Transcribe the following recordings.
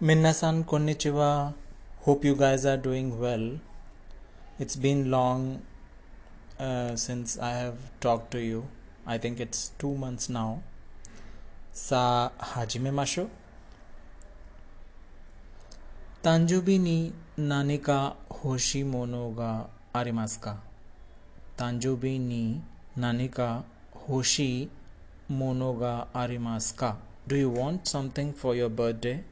Minna-san konnichiwa. Hope you guys are doing well. It's been long uh, since I have talked to you. I think it's two months now. Sa hajime masho. 誕生日に何か欲しいものがありますか誕生日に何か欲しいものがありますか Do you want something for your birthday?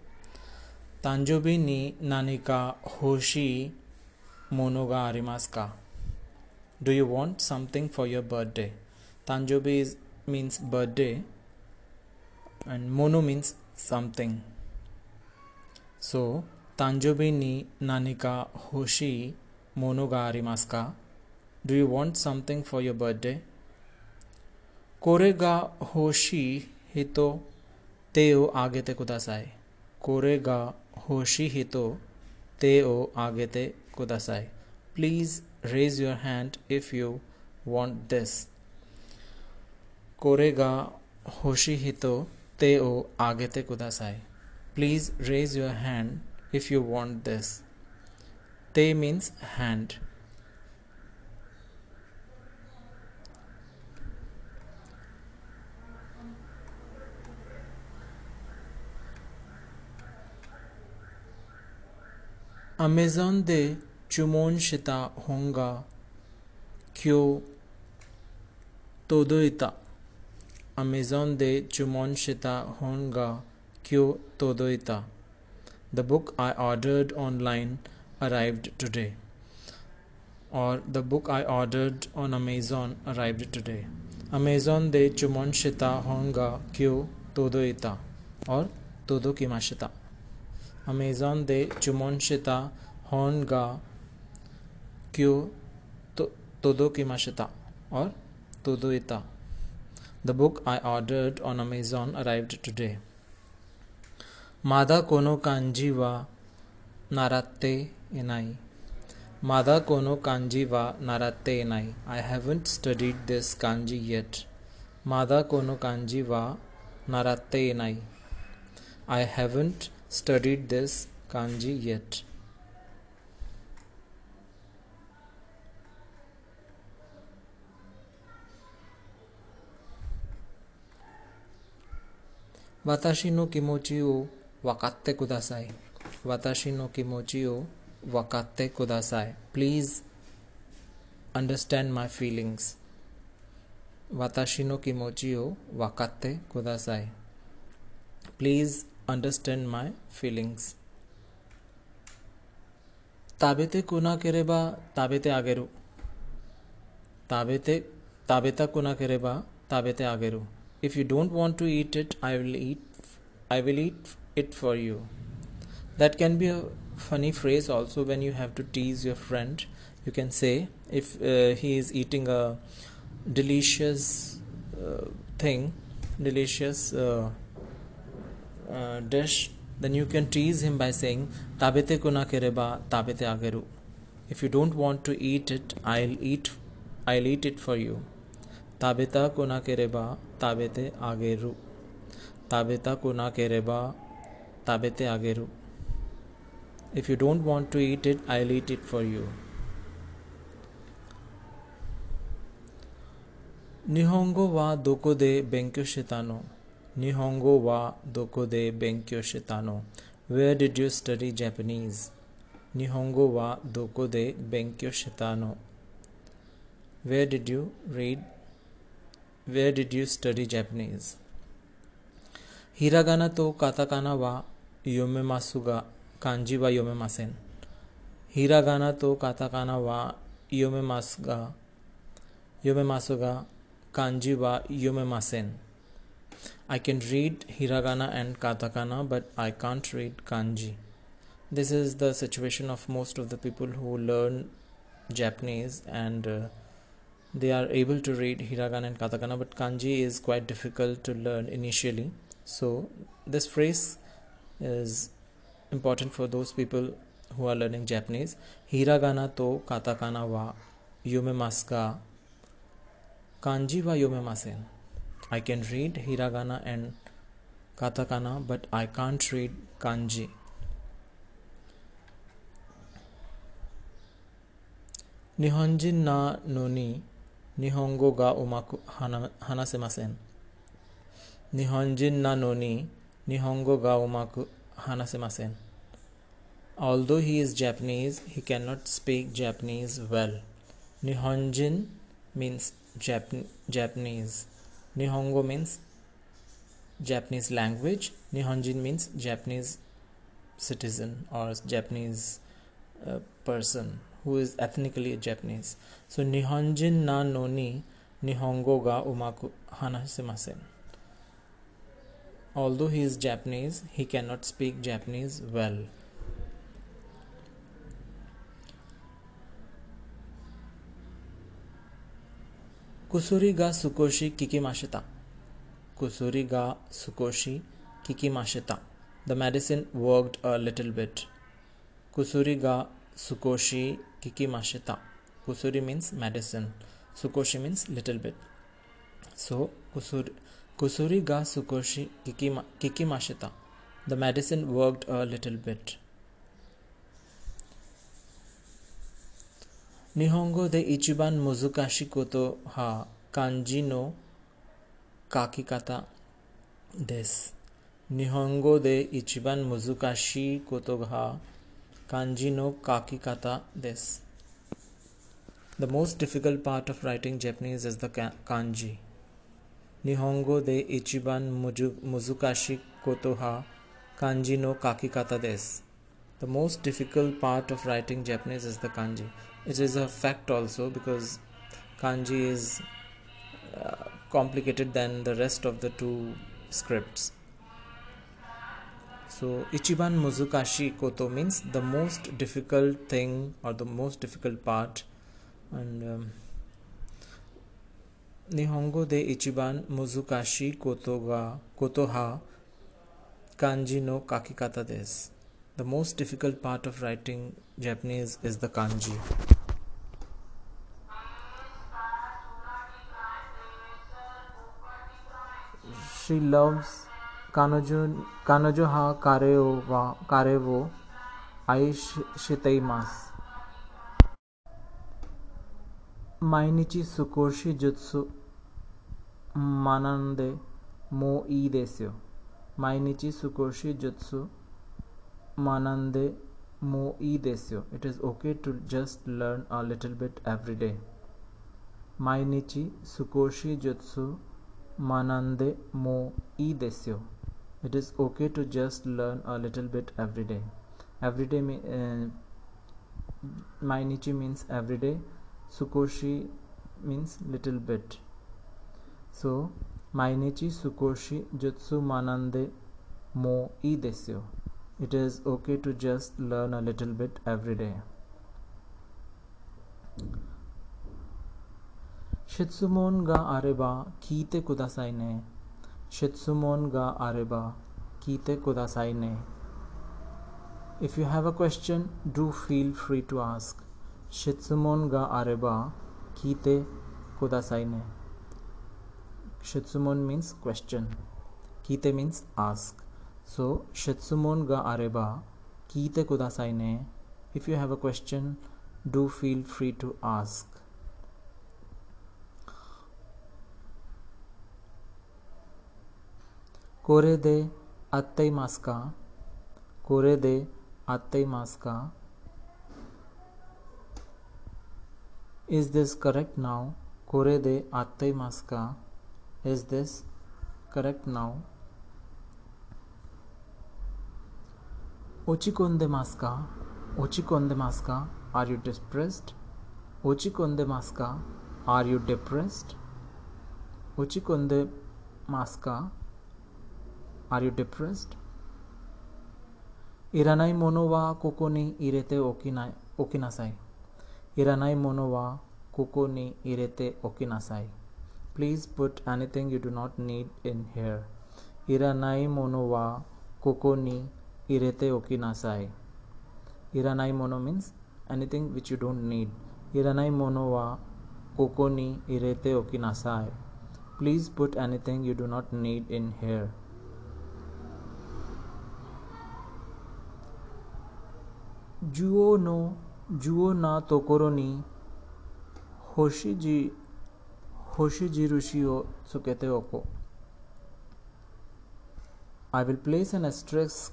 तांजोबी knee Nanika होशी मोनोगा arimaska. Do you want something for your birthday? Tanjobi is, means birthday and mono means something. So, Tanjobi ni nanika hoshi monoga arimasu ka? Do you want something for your birthday? कोरे गा होशी हितो तेओ आगे ते कुदासाई कोरे गा होशी ही तो ते ओ आगे ते कुदासाई please raise your hand if you want this कोरेगा, होशी ही तो ते ओ आगे ते कुदासाई please raise your hand if you want this ते means hand アメゾンで注文した本が今日届いた。アメゾンで注文した本が今日届いた。The book I ordered online arrived today. Or the book I ordered on Amazon arrived today. Amazon で注文した本が今日届いた。Or 届きました。Kimashita. Amazon de chumon shita honga kyo todo kimashita. Or todo ita. The book I ordered on Amazon arrived today. मादा कोनो कांजी वा नाराते इनाई मादा कोनो कांजी वा नाराते इनाई I haven't studied this kanji yet मादा कोनो कांजी वा नाराते इनाई I haven't studied this kanji yet. Watashi no kimochi o wakatte kudasai. Watashi no kimochi o wakatte kudasai. Please understand my feelings. Watashi no kimochi o wakatte kudasai. Please understand my feelings. তাবেতে কোনা কেরে বা তাবেতে আগেরু তাবেতে তাবেতা কোনা কেরে বা তাবেতে আগেরু if you don't want to eat it I will eat I will eat it for you that can be a funny phrase also when you have to tease your friend you can say if uh, he is eating a delicious uh, thing delicious uh, uh dish, then you can tease him by saying, Tabete kuna kereba, tabete ageru. If you don't want to eat it, I'll eat I'll eat it for you. Tabeta kuna kereba, tabete ageru. Tabeta kuna kereba, tabete ageru. If you don't want to eat it, I'll eat it for you. Nihongo wa doko de benkyo shitano? Nihongo wa doko de benkyo shitano? Where did you study Japanese? Nihongo wa doko de benkyo shitano? Where did you read? Where did you study Japanese? Hiragana to katakana wa yomemasu ga kanji wa yomemasen. Hiragana to katakana wa yomemasu ga yomemasu ga kanji wa yomemasen. I can read hiragana and katakana, but I can't read kanji. This is the situation of most of the people who learn Japanese and uh, they are able to read hiragana and katakana, but kanji is quite difficult to learn initially. So, this phrase is important for those people who are learning Japanese. Hiragana to katakana wa yomemasu ga kanji wa yomemasen. I can read hiragana and katakana, but I can't read kanji. Nihonjin na noni Nihongo ga umaku hanasemasen. Nihonjin na noni Nihongo ga umaku hanasemasen. Although he is Japanese, he cannot speak Japanese well. Nihonjin means Jap- Japanese. Nihongo means Japanese language. Nihonjin means Japanese citizen or Japanese uh, person who is ethnically Japanese. So Nihonjin na noni Nihongo ga umaku hanasemasen. Although he is Japanese, he cannot speak Japanese well. कुसुरी गा सुकोशी किकी माशिता कुसुरी गा सुकोशी किकी माशिता the medicine worked a little bit कुसुरी गा सुकोशी किकी माशिता कुसुरी मीन्स मेडिसिन सुकोशी मीन्स लिटिल बिट सो कुसुर कुसुरी गा सुकोशी किकी किकी माशिता the medicine worked a little bit 日本語で一番難しいことは漢字の書き方です。日本語で一番難しいことは漢字の書き方です。The most difficult part of writing Japanese is the ka- kanji. 日本語で一番むず難しいことは漢字の書き方です。The most difficult part of writing Japanese is the kanji. It is a fact also because kanji is uh, complicated than the rest of the two scripts so ichiban muzukashi koto means the most difficult thing or the most difficult part and um, Nihongo de Ichiban Muzukashi Koto ga koto ha Kanji no Kakikata des. The most difficult part of writing Japanese is the kanji. She loves Kanojo, Kanojo ha karewa, karewo aishitaimasu. Mainichi sukoshi jutsu manande mo ii desu. Mainichi sukoshi jutsu manande mo ii desu. It is okay to just learn a little bit every day. Mainichi sukoshi jutsu manande mo i desyo. It is okay to just learn a little bit every day. Every day uh, mainichi means every day. Sukoshi means little bit. So mainichi sukoshi jutsu manande mo i desyo. It is okay to just learn a little bit every day. शित्सुमोन गा आरेबा कीते कुदासाई ने शित्सुमोन गा आरेबा कीते कुदासाई ने if you have a question do feel free to ask शित्सुमोन गा आरेबा कीते कुदासाई ने शित्सुमोन मीन्स क्वेश्चन कीते मीन्स आस्क सो शित्सुमोन गा आरेबा कीते कुदासाई ने if you have a question do feel free to ask कोरे दे अत मास्का, कोरे दे अत मास्का। इज़ दिस करेक्ट नाउ, कोरे दे अत मास्का। Is this correct now. ओचिकोंदे मास्का ओचिकोंदे मास्का, आर यू डिस्प्रेस्ड? ओचिकोंदे मास्का, आर यू डिप्रेस्ड? ओचिकोंदे मास्का Are you depressed? Iranai mono wa koko ni irete okinasai. Iranai mono wa koko ni irete okinasai. Please put anything you do not need in here. Iranai mono wa koko ni irete okinasai. Iranai mono means anything which you don't need. Iranai mono wa koko ni irete okinasai. Please put anything you do not need in here. જુઓ નો જુઓ ના hoshiji, hoshiji હોશીજી ઋષિઓ સુકેતે ઓકો I will place an asterisk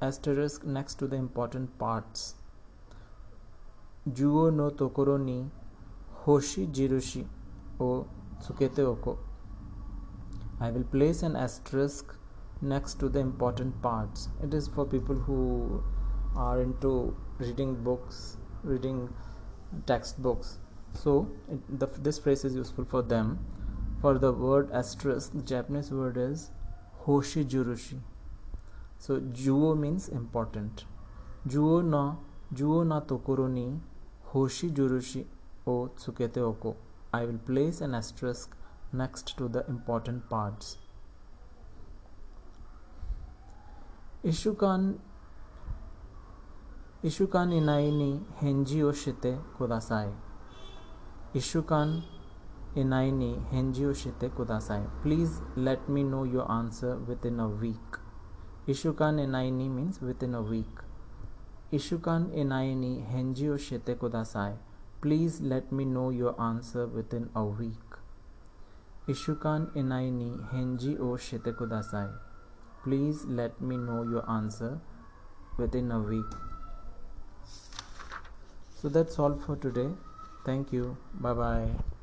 asterisk next to the important parts. Juo no tokoro ni hoshi jirushi o tsukete oko. I will place an asterisk next to the important parts. It is for people who are into reading books, reading textbooks. So it, the, this phrase is useful for them. For the word asterisk the japanese word is hoshi jurushi so juo means important. Juo na juo na tokoro ni hoshi jurushi o tsukete oko. I will place an asterisk next to the important parts. Ishukan ईशुकान इनाइनी हेंजिओ शिते कुदासाय ईशुकान इनाइनी ओ शिते कुदासाय please let me know your answer within a week ईशुकान इनाइनी means within a week ईशुकान इनाइनी हेंजिओ शिते कुदासाय please let me know your answer within a week ईशुकान इनाइनी हेंजी ओ शिते कुदासाय please let me know your answer within a week So that's all for today. Thank you. Bye bye.